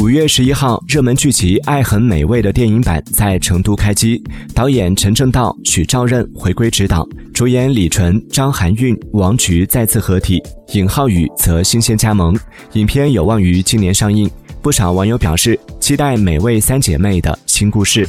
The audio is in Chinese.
五月十一号，热门剧集《爱很美味》的电影版在成都开机，导演陈正道、许兆任回归执导，主演李纯、张含韵、王菊再次合体，尹浩宇则新鲜加盟。影片有望于今年上映，不少网友表示期待美味三姐妹的新故事。